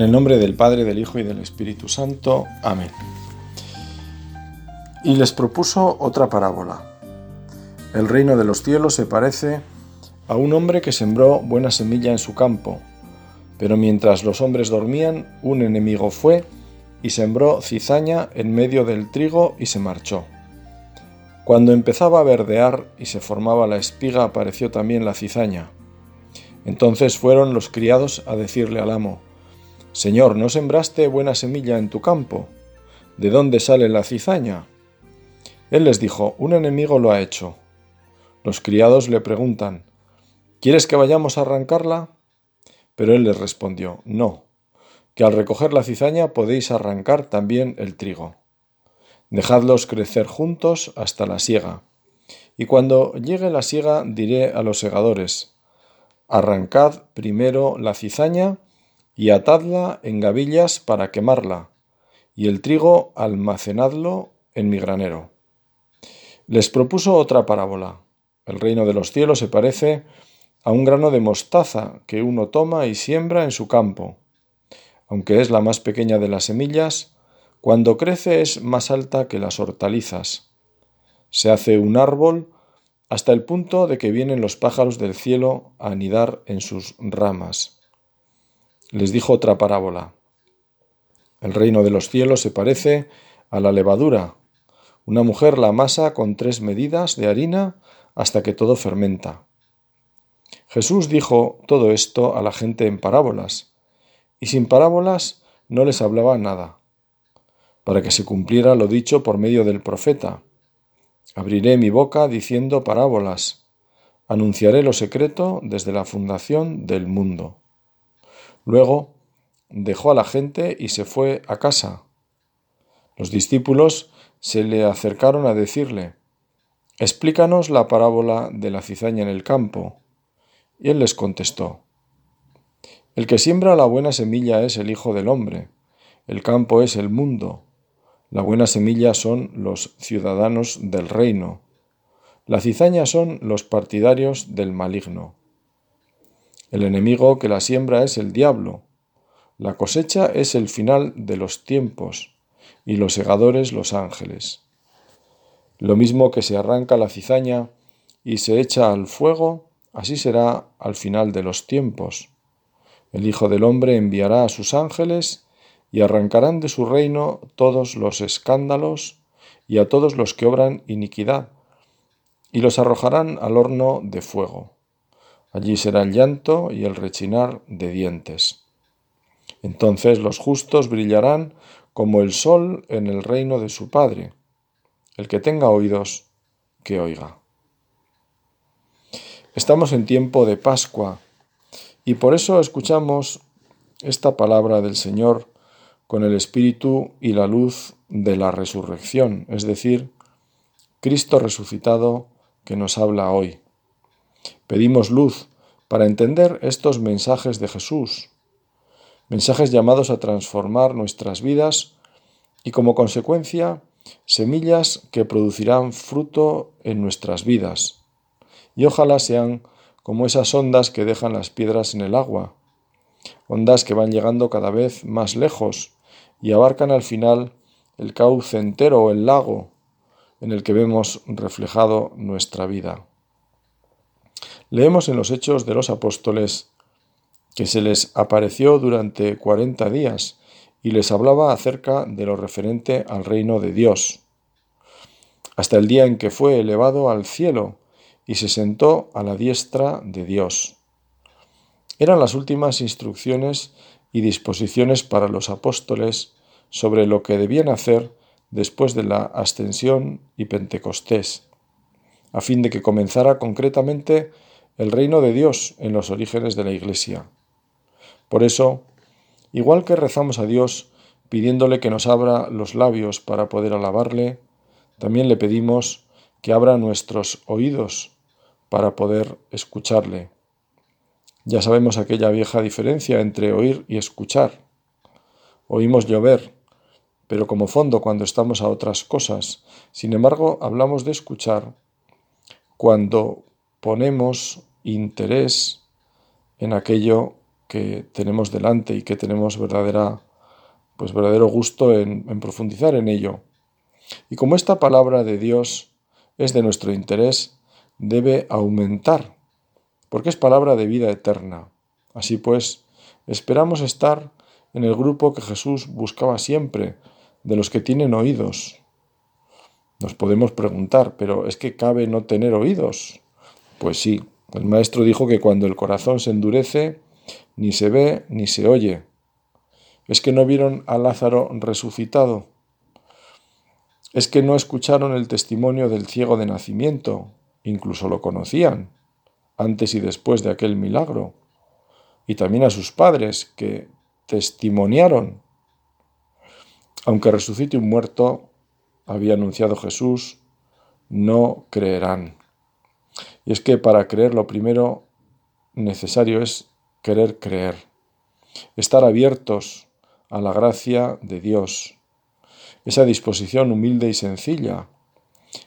En el nombre del Padre, del Hijo y del Espíritu Santo. Amén. Y les propuso otra parábola. El reino de los cielos se parece a un hombre que sembró buena semilla en su campo, pero mientras los hombres dormían, un enemigo fue y sembró cizaña en medio del trigo y se marchó. Cuando empezaba a verdear y se formaba la espiga, apareció también la cizaña. Entonces fueron los criados a decirle al amo, Señor, ¿no sembraste buena semilla en tu campo? ¿De dónde sale la cizaña? Él les dijo, un enemigo lo ha hecho. Los criados le preguntan, ¿Quieres que vayamos a arrancarla? Pero él les respondió, no, que al recoger la cizaña podéis arrancar también el trigo. Dejadlos crecer juntos hasta la siega. Y cuando llegue la siega diré a los segadores, arrancad primero la cizaña y atadla en gavillas para quemarla, y el trigo almacenadlo en mi granero. Les propuso otra parábola. El reino de los cielos se parece a un grano de mostaza que uno toma y siembra en su campo. Aunque es la más pequeña de las semillas, cuando crece es más alta que las hortalizas. Se hace un árbol hasta el punto de que vienen los pájaros del cielo a anidar en sus ramas les dijo otra parábola. El reino de los cielos se parece a la levadura. Una mujer la amasa con tres medidas de harina hasta que todo fermenta. Jesús dijo todo esto a la gente en parábolas, y sin parábolas no les hablaba nada, para que se cumpliera lo dicho por medio del profeta. Abriré mi boca diciendo parábolas, anunciaré lo secreto desde la fundación del mundo. Luego dejó a la gente y se fue a casa. Los discípulos se le acercaron a decirle, Explícanos la parábola de la cizaña en el campo. Y él les contestó, El que siembra la buena semilla es el Hijo del Hombre, el campo es el mundo, la buena semilla son los ciudadanos del reino, la cizaña son los partidarios del maligno. El enemigo que la siembra es el diablo. La cosecha es el final de los tiempos y los segadores los ángeles. Lo mismo que se arranca la cizaña y se echa al fuego, así será al final de los tiempos. El Hijo del Hombre enviará a sus ángeles y arrancarán de su reino todos los escándalos y a todos los que obran iniquidad, y los arrojarán al horno de fuego. Allí será el llanto y el rechinar de dientes. Entonces los justos brillarán como el sol en el reino de su Padre. El que tenga oídos, que oiga. Estamos en tiempo de Pascua y por eso escuchamos esta palabra del Señor con el espíritu y la luz de la resurrección, es decir, Cristo resucitado que nos habla hoy. Pedimos luz para entender estos mensajes de Jesús, mensajes llamados a transformar nuestras vidas y como consecuencia semillas que producirán fruto en nuestras vidas. Y ojalá sean como esas ondas que dejan las piedras en el agua, ondas que van llegando cada vez más lejos y abarcan al final el cauce entero o el lago en el que vemos reflejado nuestra vida. Leemos en los Hechos de los Apóstoles que se les apareció durante cuarenta días y les hablaba acerca de lo referente al reino de Dios, hasta el día en que fue elevado al cielo y se sentó a la diestra de Dios. Eran las últimas instrucciones y disposiciones para los apóstoles sobre lo que debían hacer después de la ascensión y Pentecostés, a fin de que comenzara concretamente el reino de Dios en los orígenes de la Iglesia. Por eso, igual que rezamos a Dios pidiéndole que nos abra los labios para poder alabarle, también le pedimos que abra nuestros oídos para poder escucharle. Ya sabemos aquella vieja diferencia entre oír y escuchar. Oímos llover, pero como fondo cuando estamos a otras cosas. Sin embargo, hablamos de escuchar cuando ponemos interés en aquello que tenemos delante y que tenemos verdadera, pues verdadero gusto en, en profundizar en ello. Y como esta palabra de Dios es de nuestro interés, debe aumentar, porque es palabra de vida eterna. Así pues, esperamos estar en el grupo que Jesús buscaba siempre, de los que tienen oídos. Nos podemos preguntar, pero ¿es que cabe no tener oídos? Pues sí, el maestro dijo que cuando el corazón se endurece, ni se ve ni se oye. ¿Es que no vieron a Lázaro resucitado? ¿Es que no escucharon el testimonio del ciego de nacimiento? Incluso lo conocían, antes y después de aquel milagro. Y también a sus padres, que testimoniaron. Aunque resucite un muerto, había anunciado Jesús, no creerán. Y es que para creer lo primero necesario es querer creer, estar abiertos a la gracia de Dios, esa disposición humilde y sencilla.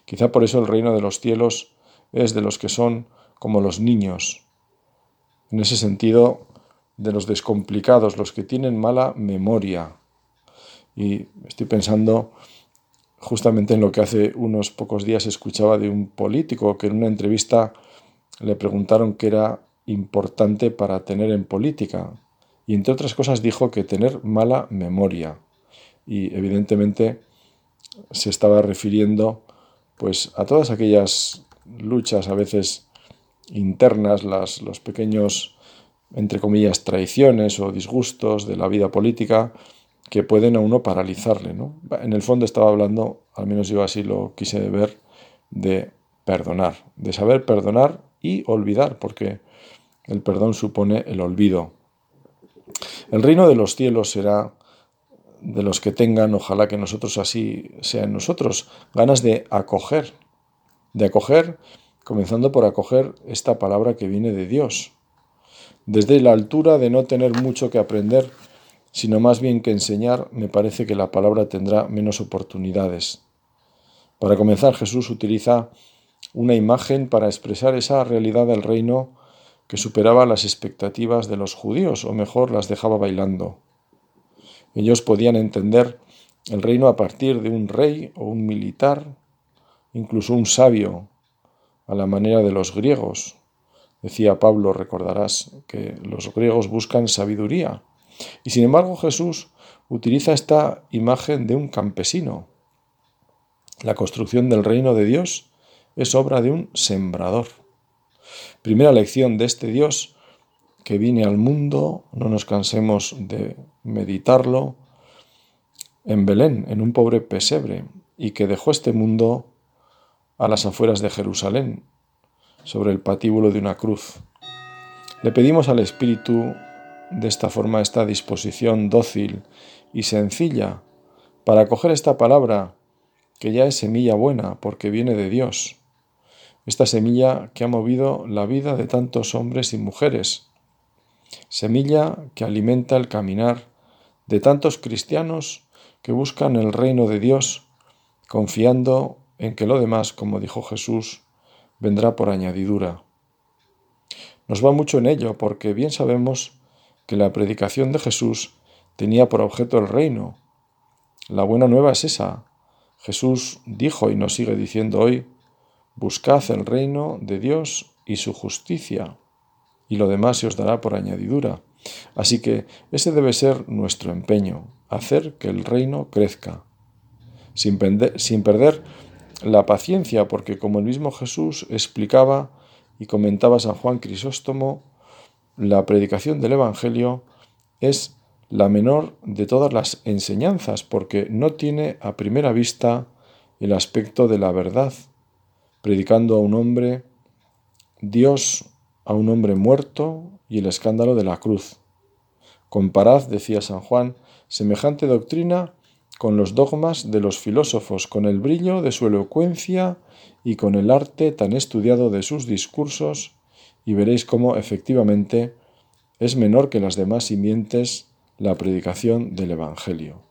Quizá por eso el reino de los cielos es de los que son como los niños. En ese sentido, de los descomplicados, los que tienen mala memoria. Y estoy pensando justamente en lo que hace unos pocos días escuchaba de un político que en una entrevista le preguntaron qué era importante para tener en política. Y entre otras cosas dijo que tener mala memoria. Y evidentemente se estaba refiriendo pues a todas aquellas luchas a veces internas, las, los pequeños entre comillas, traiciones o disgustos de la vida política que pueden a uno paralizarle. ¿no? En el fondo estaba hablando, al menos yo así lo quise ver, de perdonar, de saber perdonar y olvidar, porque el perdón supone el olvido. El reino de los cielos será de los que tengan, ojalá que nosotros así sean nosotros, ganas de acoger, de acoger, comenzando por acoger esta palabra que viene de Dios, desde la altura de no tener mucho que aprender, sino más bien que enseñar, me parece que la palabra tendrá menos oportunidades. Para comenzar, Jesús utiliza una imagen para expresar esa realidad del reino que superaba las expectativas de los judíos, o mejor, las dejaba bailando. Ellos podían entender el reino a partir de un rey o un militar, incluso un sabio, a la manera de los griegos, Decía Pablo, recordarás, que los griegos buscan sabiduría. Y sin embargo Jesús utiliza esta imagen de un campesino. La construcción del reino de Dios es obra de un sembrador. Primera lección de este Dios que viene al mundo, no nos cansemos de meditarlo, en Belén, en un pobre pesebre, y que dejó este mundo a las afueras de Jerusalén, sobre el patíbulo de una cruz. Le pedimos al Espíritu de esta forma esta disposición dócil y sencilla para acoger esta palabra que ya es semilla buena porque viene de Dios. Esta semilla que ha movido la vida de tantos hombres y mujeres. Semilla que alimenta el caminar de tantos cristianos que buscan el reino de Dios confiando en que lo demás, como dijo Jesús, vendrá por añadidura. Nos va mucho en ello porque bien sabemos que la predicación de Jesús tenía por objeto el reino. La buena nueva es esa. Jesús dijo y nos sigue diciendo hoy, buscad el reino de Dios y su justicia, y lo demás se os dará por añadidura. Así que ese debe ser nuestro empeño, hacer que el reino crezca, sin, sin perder la paciencia, porque como el mismo Jesús explicaba y comentaba San Juan Crisóstomo, la predicación del Evangelio es la menor de todas las enseñanzas, porque no tiene a primera vista el aspecto de la verdad, predicando a un hombre, Dios a un hombre muerto y el escándalo de la cruz. Comparad, decía San Juan, semejante doctrina con los dogmas de los filósofos, con el brillo de su elocuencia y con el arte tan estudiado de sus discursos, y veréis cómo efectivamente es menor que las demás simientes la predicación del Evangelio.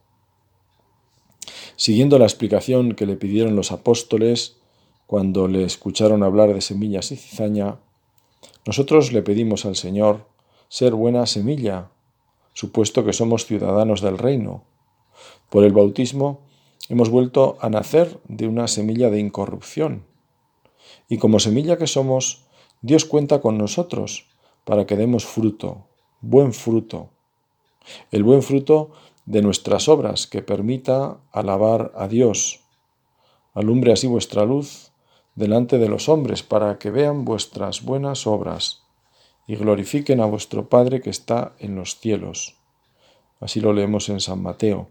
Siguiendo la explicación que le pidieron los apóstoles cuando le escucharon hablar de semillas y cizaña, nosotros le pedimos al Señor ser buena semilla, supuesto que somos ciudadanos del reino. Por el bautismo hemos vuelto a nacer de una semilla de incorrupción. Y como semilla que somos, Dios cuenta con nosotros para que demos fruto, buen fruto. El buen fruto de nuestras obras que permita alabar a Dios. Alumbre así vuestra luz delante de los hombres para que vean vuestras buenas obras y glorifiquen a vuestro Padre que está en los cielos. Así lo leemos en San Mateo.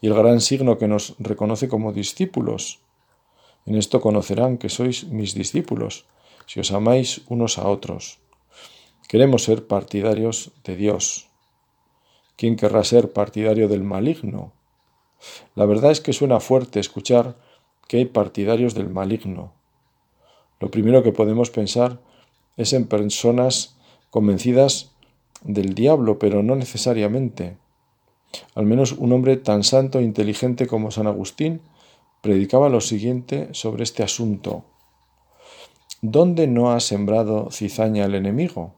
Y el gran signo que nos reconoce como discípulos. En esto conocerán que sois mis discípulos, si os amáis unos a otros. Queremos ser partidarios de Dios. ¿Quién querrá ser partidario del maligno? La verdad es que suena fuerte escuchar que hay partidarios del maligno. Lo primero que podemos pensar es en personas convencidas del diablo, pero no necesariamente. Al menos un hombre tan santo e inteligente como San Agustín predicaba lo siguiente sobre este asunto. ¿Dónde no ha sembrado cizaña el enemigo?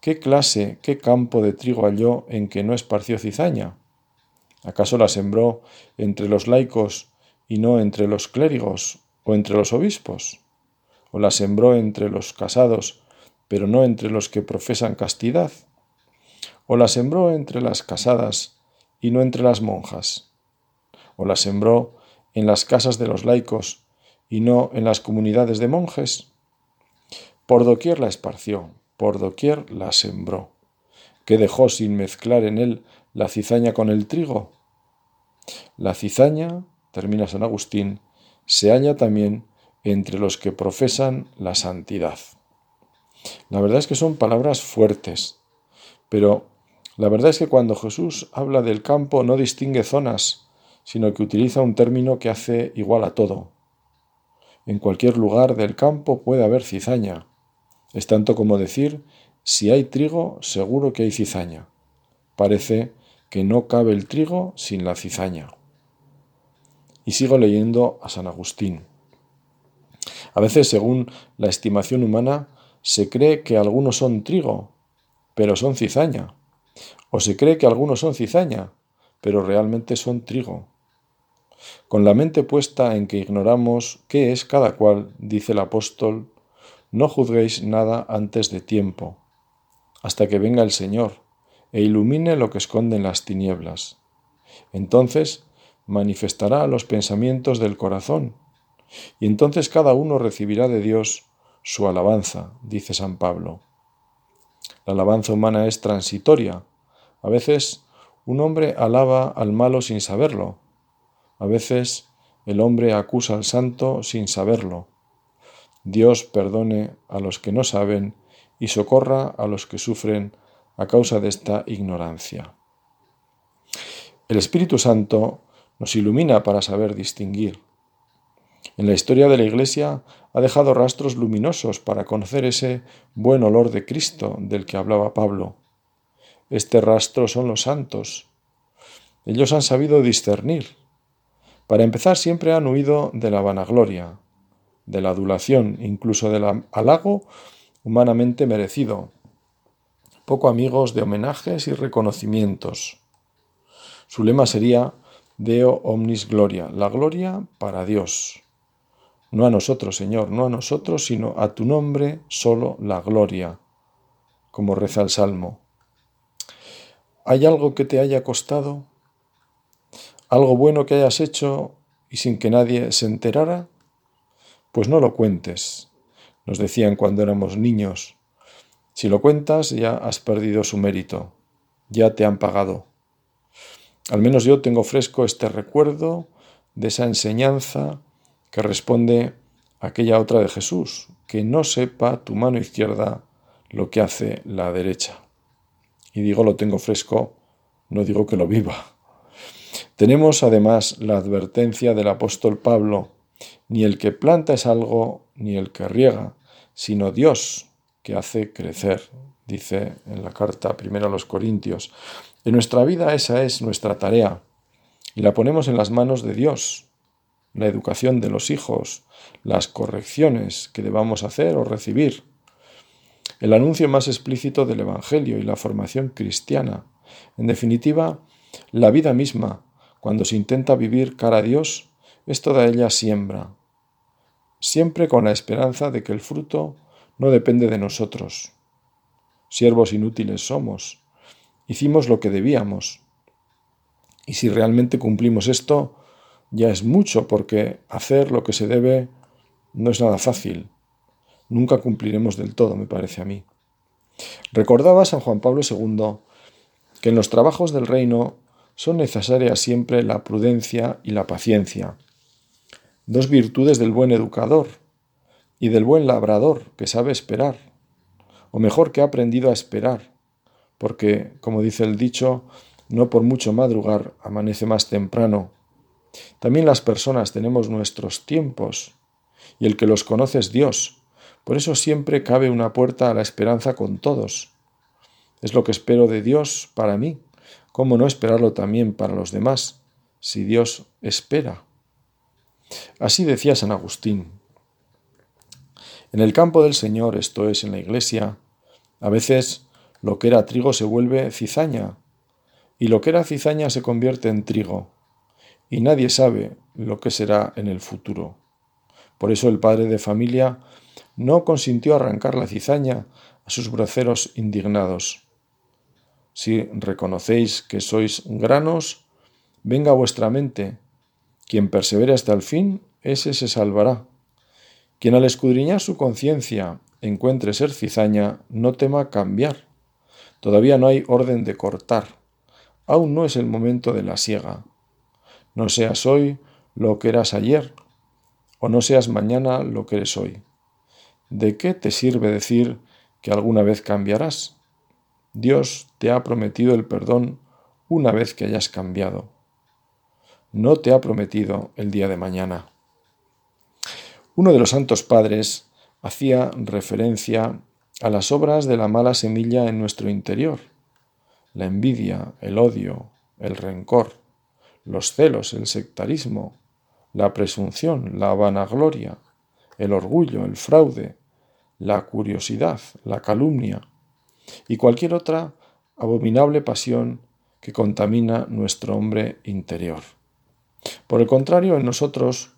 ¿Qué clase, qué campo de trigo halló en que no esparció cizaña? ¿Acaso la sembró entre los laicos y no entre los clérigos o entre los obispos? ¿O la sembró entre los casados, pero no entre los que profesan castidad? ¿O la sembró entre las casadas y no entre las monjas? ¿O la sembró en las casas de los laicos y no en las comunidades de monjes? Por doquier la esparció, por doquier la sembró. ¿Qué dejó sin mezclar en él la cizaña con el trigo? La cizaña termina San Agustín, se halla también entre los que profesan la santidad. La verdad es que son palabras fuertes, pero la verdad es que cuando Jesús habla del campo no distingue zonas, sino que utiliza un término que hace igual a todo. En cualquier lugar del campo puede haber cizaña. Es tanto como decir, si hay trigo, seguro que hay cizaña. Parece que no cabe el trigo sin la cizaña. Y sigo leyendo a San Agustín. A veces, según la estimación humana, se cree que algunos son trigo, pero son cizaña. O se cree que algunos son cizaña, pero realmente son trigo. Con la mente puesta en que ignoramos qué es cada cual, dice el apóstol, no juzguéis nada antes de tiempo, hasta que venga el Señor e ilumine lo que esconde en las tinieblas. Entonces manifestará los pensamientos del corazón, y entonces cada uno recibirá de Dios su alabanza, dice San Pablo. La alabanza humana es transitoria. A veces un hombre alaba al malo sin saberlo. A veces el hombre acusa al santo sin saberlo. Dios perdone a los que no saben y socorra a los que sufren a causa de esta ignorancia. El Espíritu Santo nos ilumina para saber distinguir. En la historia de la Iglesia ha dejado rastros luminosos para conocer ese buen olor de Cristo del que hablaba Pablo. Este rastro son los santos. Ellos han sabido discernir. Para empezar, siempre han huido de la vanagloria, de la adulación, incluso del halago humanamente merecido. Poco amigos de homenajes y reconocimientos. Su lema sería Deo omnis gloria, la gloria para Dios. No a nosotros, Señor, no a nosotros, sino a tu nombre solo la gloria, como reza el Salmo. ¿Hay algo que te haya costado? ¿Algo bueno que hayas hecho y sin que nadie se enterara? Pues no lo cuentes, nos decían cuando éramos niños. Si lo cuentas ya has perdido su mérito, ya te han pagado. Al menos yo tengo fresco este recuerdo de esa enseñanza que responde a aquella otra de Jesús, que no sepa tu mano izquierda lo que hace la derecha. Y digo lo tengo fresco, no digo que lo viva. Tenemos además la advertencia del apóstol Pablo, ni el que planta es algo, ni el que riega, sino Dios que hace crecer, dice en la carta primera a los Corintios. En nuestra vida esa es nuestra tarea y la ponemos en las manos de Dios. La educación de los hijos, las correcciones que debamos hacer o recibir. el anuncio más explícito del Evangelio y la formación cristiana. En definitiva, la vida misma, cuando se intenta vivir cara a Dios, es toda ella siembra, siempre con la esperanza de que el fruto no depende de nosotros. Siervos inútiles somos. Hicimos lo que debíamos. Y si realmente cumplimos esto, ya es mucho, porque hacer lo que se debe no es nada fácil. Nunca cumpliremos del todo, me parece a mí. Recordaba San Juan Pablo II que en los trabajos del reino son necesarias siempre la prudencia y la paciencia, dos virtudes del buen educador y del buen labrador que sabe esperar, o mejor que ha aprendido a esperar, porque, como dice el dicho, no por mucho madrugar amanece más temprano. También las personas tenemos nuestros tiempos, y el que los conoce es Dios. Por eso siempre cabe una puerta a la esperanza con todos. Es lo que espero de Dios para mí. ¿Cómo no esperarlo también para los demás, si Dios espera? Así decía San Agustín. En el campo del Señor, esto es, en la iglesia, a veces lo que era trigo se vuelve cizaña, y lo que era cizaña se convierte en trigo, y nadie sabe lo que será en el futuro. Por eso el padre de familia no consintió arrancar la cizaña a sus braceros indignados. Si reconocéis que sois granos, venga vuestra mente. Quien persevere hasta el fin, ese se salvará. Quien al escudriñar su conciencia encuentre ser cizaña, no tema cambiar. Todavía no hay orden de cortar. Aún no es el momento de la siega. No seas hoy lo que eras ayer, o no seas mañana lo que eres hoy. ¿De qué te sirve decir que alguna vez cambiarás? Dios te ha prometido el perdón una vez que hayas cambiado. No te ha prometido el día de mañana. Uno de los santos padres hacía referencia a las obras de la mala semilla en nuestro interior, la envidia, el odio, el rencor, los celos, el sectarismo, la presunción, la vanagloria, el orgullo, el fraude, la curiosidad, la calumnia y cualquier otra abominable pasión que contamina nuestro hombre interior. Por el contrario, en nosotros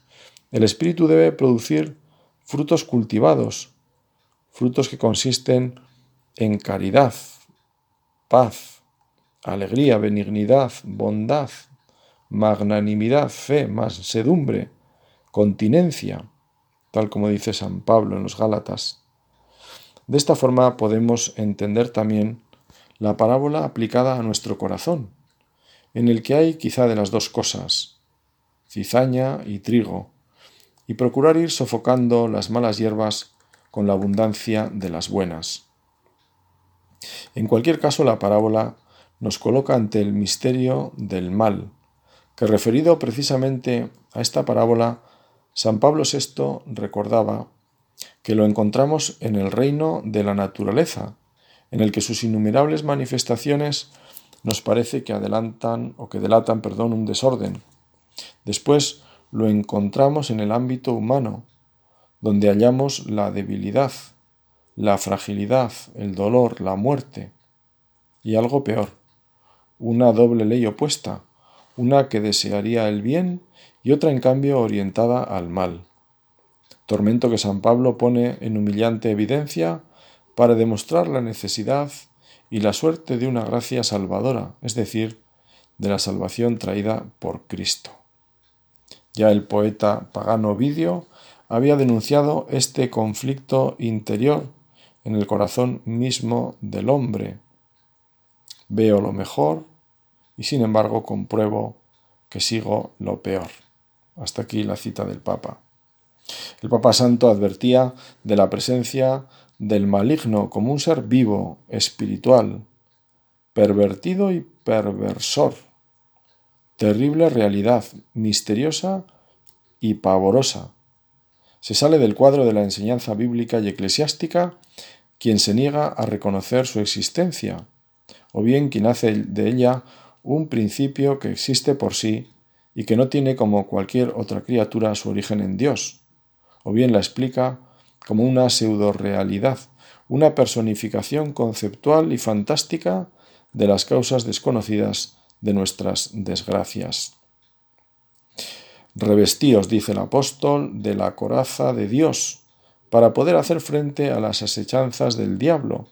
el Espíritu debe producir frutos cultivados, frutos que consisten en caridad, paz, alegría, benignidad, bondad, magnanimidad, fe, mansedumbre, continencia, tal como dice San Pablo en los Gálatas. De esta forma podemos entender también la parábola aplicada a nuestro corazón, en el que hay quizá de las dos cosas, cizaña y trigo, y procurar ir sofocando las malas hierbas con la abundancia de las buenas. En cualquier caso, la parábola nos coloca ante el misterio del mal, que referido precisamente a esta parábola, San Pablo VI recordaba que lo encontramos en el reino de la naturaleza, en el que sus innumerables manifestaciones nos parece que adelantan o que delatan, perdón, un desorden. Después lo encontramos en el ámbito humano, donde hallamos la debilidad, la fragilidad, el dolor, la muerte y algo peor, una doble ley opuesta, una que desearía el bien y otra en cambio orientada al mal. Tormento que San Pablo pone en humillante evidencia para demostrar la necesidad y la suerte de una gracia salvadora, es decir, de la salvación traída por Cristo. Ya el poeta pagano Ovidio había denunciado este conflicto interior en el corazón mismo del hombre. Veo lo mejor y sin embargo compruebo que sigo lo peor. Hasta aquí la cita del Papa. El Papa Santo advertía de la presencia del maligno como un ser vivo, espiritual, pervertido y perversor, terrible realidad, misteriosa y pavorosa, se sale del cuadro de la enseñanza bíblica y eclesiástica quien se niega a reconocer su existencia, o bien quien hace de ella un principio que existe por sí y que no tiene como cualquier otra criatura su origen en Dios, o bien la explica como una pseudo-realidad, una personificación conceptual y fantástica de las causas desconocidas de nuestras desgracias. Revestíos, dice el apóstol, de la coraza de Dios, para poder hacer frente a las asechanzas del diablo,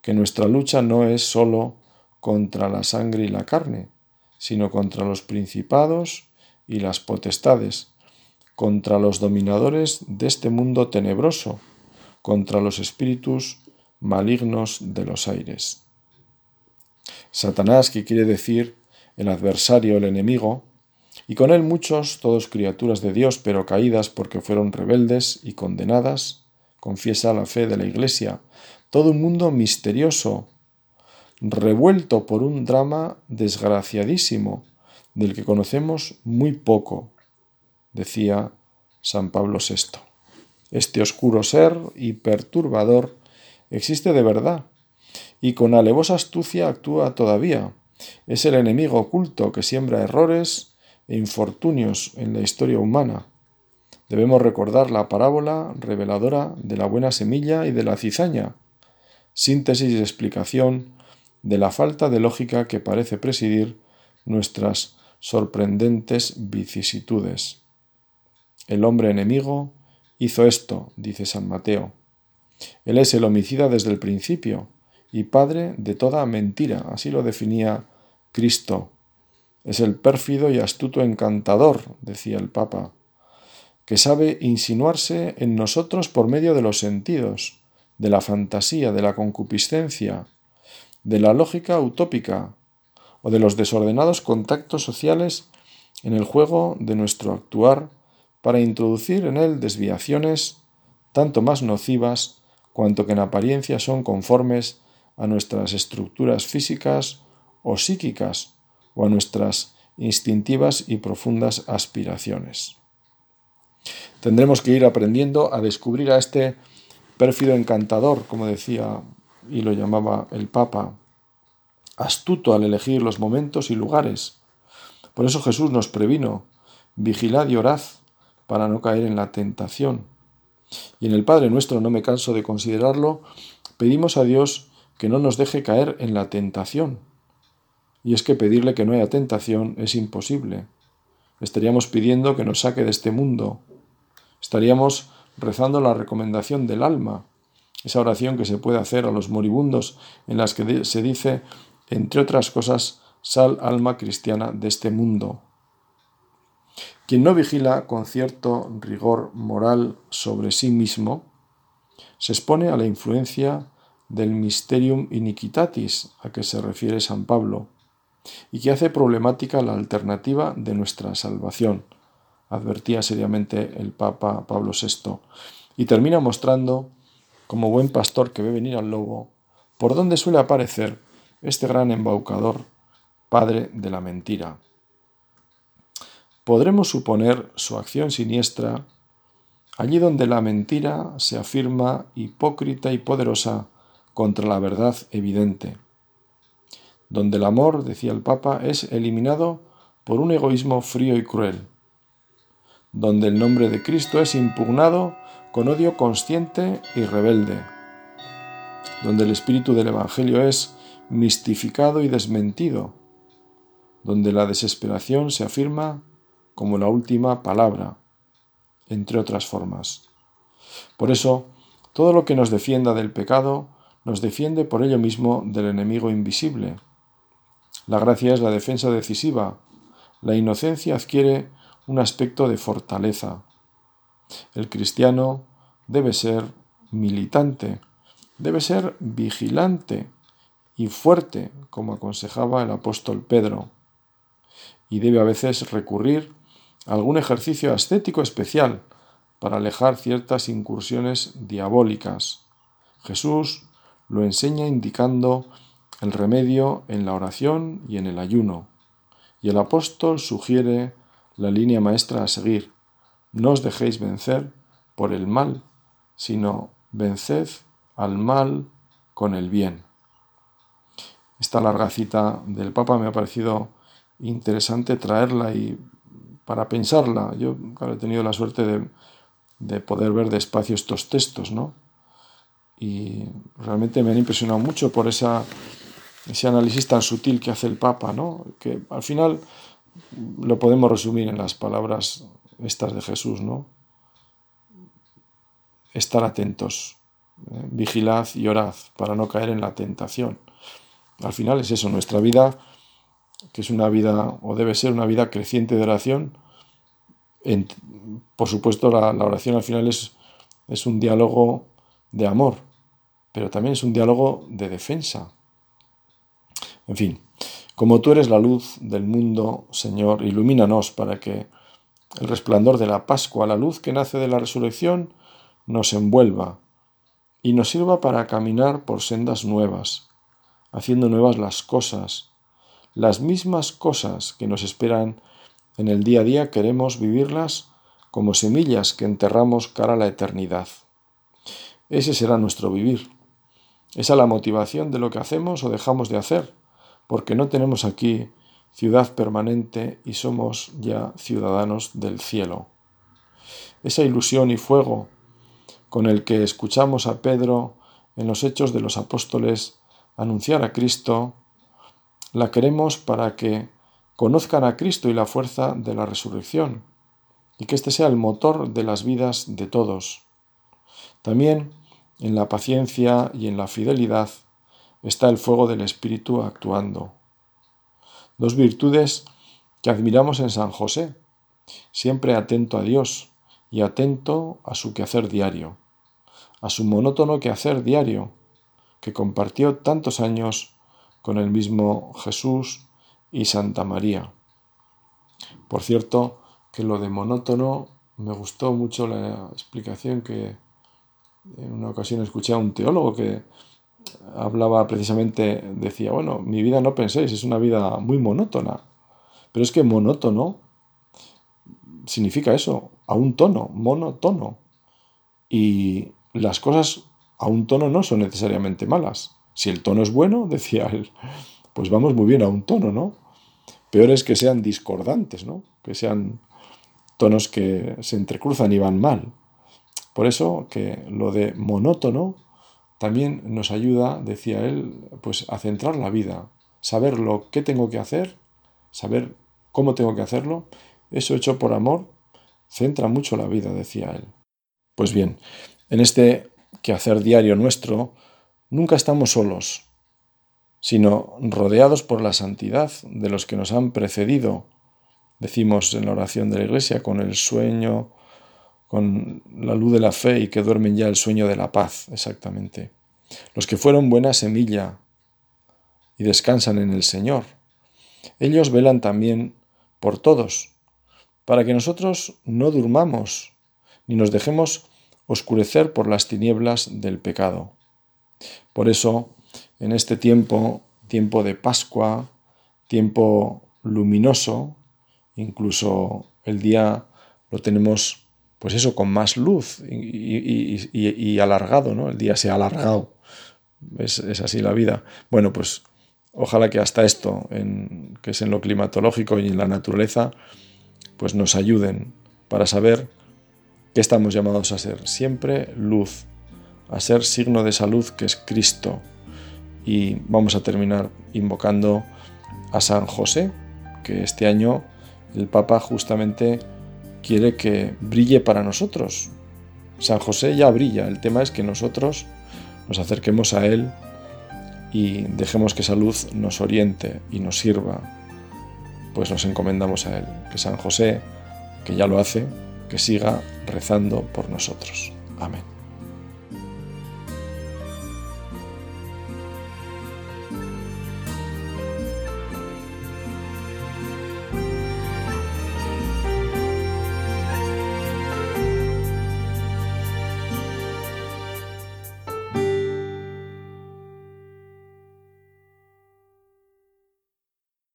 que nuestra lucha no es sólo contra la sangre y la carne, sino contra los principados y las potestades, contra los dominadores de este mundo tenebroso, contra los espíritus malignos de los aires. Satanás, que quiere decir el adversario, el enemigo, y con él muchos, todos criaturas de Dios, pero caídas porque fueron rebeldes y condenadas, confiesa la fe de la Iglesia, todo un mundo misterioso, revuelto por un drama desgraciadísimo, del que conocemos muy poco, decía San Pablo VI. Este oscuro ser y perturbador existe de verdad, y con alevosa astucia actúa todavía. Es el enemigo oculto que siembra errores e infortunios en la historia humana. Debemos recordar la parábola reveladora de la buena semilla y de la cizaña, síntesis y explicación de la falta de lógica que parece presidir nuestras sorprendentes vicisitudes. El hombre enemigo hizo esto, dice San Mateo. Él es el homicida desde el principio y padre de toda mentira, así lo definía Cristo. Es el pérfido y astuto encantador, decía el Papa, que sabe insinuarse en nosotros por medio de los sentidos, de la fantasía, de la concupiscencia, de la lógica utópica o de los desordenados contactos sociales en el juego de nuestro actuar para introducir en él desviaciones tanto más nocivas cuanto que en apariencia son conformes a nuestras estructuras físicas o psíquicas o a nuestras instintivas y profundas aspiraciones. Tendremos que ir aprendiendo a descubrir a este pérfido encantador, como decía y lo llamaba el Papa, astuto al elegir los momentos y lugares. Por eso Jesús nos previno, vigilad y orad para no caer en la tentación. Y en el Padre nuestro, no me canso de considerarlo, pedimos a Dios que no nos deje caer en la tentación. Y es que pedirle que no haya tentación es imposible. Estaríamos pidiendo que nos saque de este mundo. Estaríamos rezando la recomendación del alma, esa oración que se puede hacer a los moribundos en las que se dice, entre otras cosas, sal alma cristiana de este mundo. Quien no vigila con cierto rigor moral sobre sí mismo, se expone a la influencia del mysterium iniquitatis a que se refiere San Pablo, y que hace problemática la alternativa de nuestra salvación, advertía seriamente el Papa Pablo VI, y termina mostrando como buen pastor que ve venir al lobo, por dónde suele aparecer este gran embaucador, padre de la mentira. Podremos suponer su acción siniestra allí donde la mentira se afirma hipócrita y poderosa contra la verdad evidente, donde el amor, decía el Papa, es eliminado por un egoísmo frío y cruel, donde el nombre de Cristo es impugnado con odio consciente y rebelde, donde el espíritu del Evangelio es mistificado y desmentido, donde la desesperación se afirma como la última palabra, entre otras formas. Por eso, todo lo que nos defienda del pecado nos defiende por ello mismo del enemigo invisible. La gracia es la defensa decisiva, la inocencia adquiere un aspecto de fortaleza, el cristiano debe ser militante, debe ser vigilante y fuerte, como aconsejaba el apóstol Pedro, y debe a veces recurrir algún ejercicio ascético especial para alejar ciertas incursiones diabólicas. Jesús lo enseña indicando el remedio en la oración y en el ayuno, y el apóstol sugiere la línea maestra a seguir, no os dejéis vencer por el mal, sino venced al mal con el bien. Esta larga cita del Papa me ha parecido interesante traerla y para pensarla. Yo he tenido la suerte de, de poder ver despacio estos textos, ¿no? y realmente me han impresionado mucho por esa, ese análisis tan sutil que hace el Papa, ¿no? que al final lo podemos resumir en las palabras estas de Jesús, ¿no? Estar atentos, ¿eh? vigilad y orad para no caer en la tentación. Al final es eso, nuestra vida, que es una vida, o debe ser una vida creciente de oración. por supuesto, la, oración al final es, es un diálogo de amor, pero también es un diálogo de defensa. En fin, como tú eres la luz del mundo, Señor, ilumínanos para que el resplandor de la Pascua, la luz que nace de la resurrección, nos envuelva y nos sirva para caminar por sendas nuevas, haciendo nuevas las cosas, las mismas cosas que nos esperan en el día a día, queremos vivirlas como semillas que enterramos cara a la eternidad. Ese será nuestro vivir. Esa la motivación de lo que hacemos o dejamos de hacer, porque no tenemos aquí ciudad permanente y somos ya ciudadanos del cielo. Esa ilusión y fuego con el que escuchamos a Pedro en los hechos de los apóstoles anunciar a Cristo, la queremos para que conozcan a Cristo y la fuerza de la resurrección, y que este sea el motor de las vidas de todos. También en la paciencia y en la fidelidad está el fuego del Espíritu actuando. Dos virtudes que admiramos en San José, siempre atento a Dios y atento a su quehacer diario, a su monótono quehacer diario, que compartió tantos años con el mismo Jesús y Santa María. Por cierto, que lo de monótono me gustó mucho la explicación que en una ocasión escuché a un teólogo que hablaba precisamente, decía, bueno, mi vida no penséis, es una vida muy monótona. Pero es que monótono significa eso, a un tono, monotono. Y las cosas a un tono no son necesariamente malas. Si el tono es bueno, decía él, pues vamos muy bien a un tono, ¿no? Peor es que sean discordantes, ¿no? Que sean tonos que se entrecruzan y van mal. Por eso que lo de monótono también nos ayuda, decía él, pues a centrar la vida, saber lo que tengo que hacer, saber cómo tengo que hacerlo. Eso hecho por amor centra mucho la vida, decía él. Pues bien, en este quehacer diario nuestro, nunca estamos solos, sino rodeados por la santidad de los que nos han precedido, decimos en la oración de la Iglesia, con el sueño con la luz de la fe y que duermen ya el sueño de la paz, exactamente. Los que fueron buena semilla y descansan en el Señor. Ellos velan también por todos, para que nosotros no durmamos ni nos dejemos oscurecer por las tinieblas del pecado. Por eso, en este tiempo, tiempo de Pascua, tiempo luminoso, incluso el día lo tenemos pues eso, con más luz y, alargado, ¿no? El día se ha alargado. Es, así la vida. Bueno, pues ojalá que hasta esto, que es en lo climatológico y en la naturaleza, pues nos ayuden para saber que estamos llamados a ser siempre luz, a ser signo de salud que es Cristo. Y vamos a terminar invocando a San José, que este año el Papa justamente quiere que brille para nosotros. San José ya brilla, el tema es que nosotros nos acerquemos a Él y dejemos que esa luz nos oriente y nos sirva, pues nos encomendamos a Él. Que San José, que ya lo hace, que siga rezando por nosotros. Amén.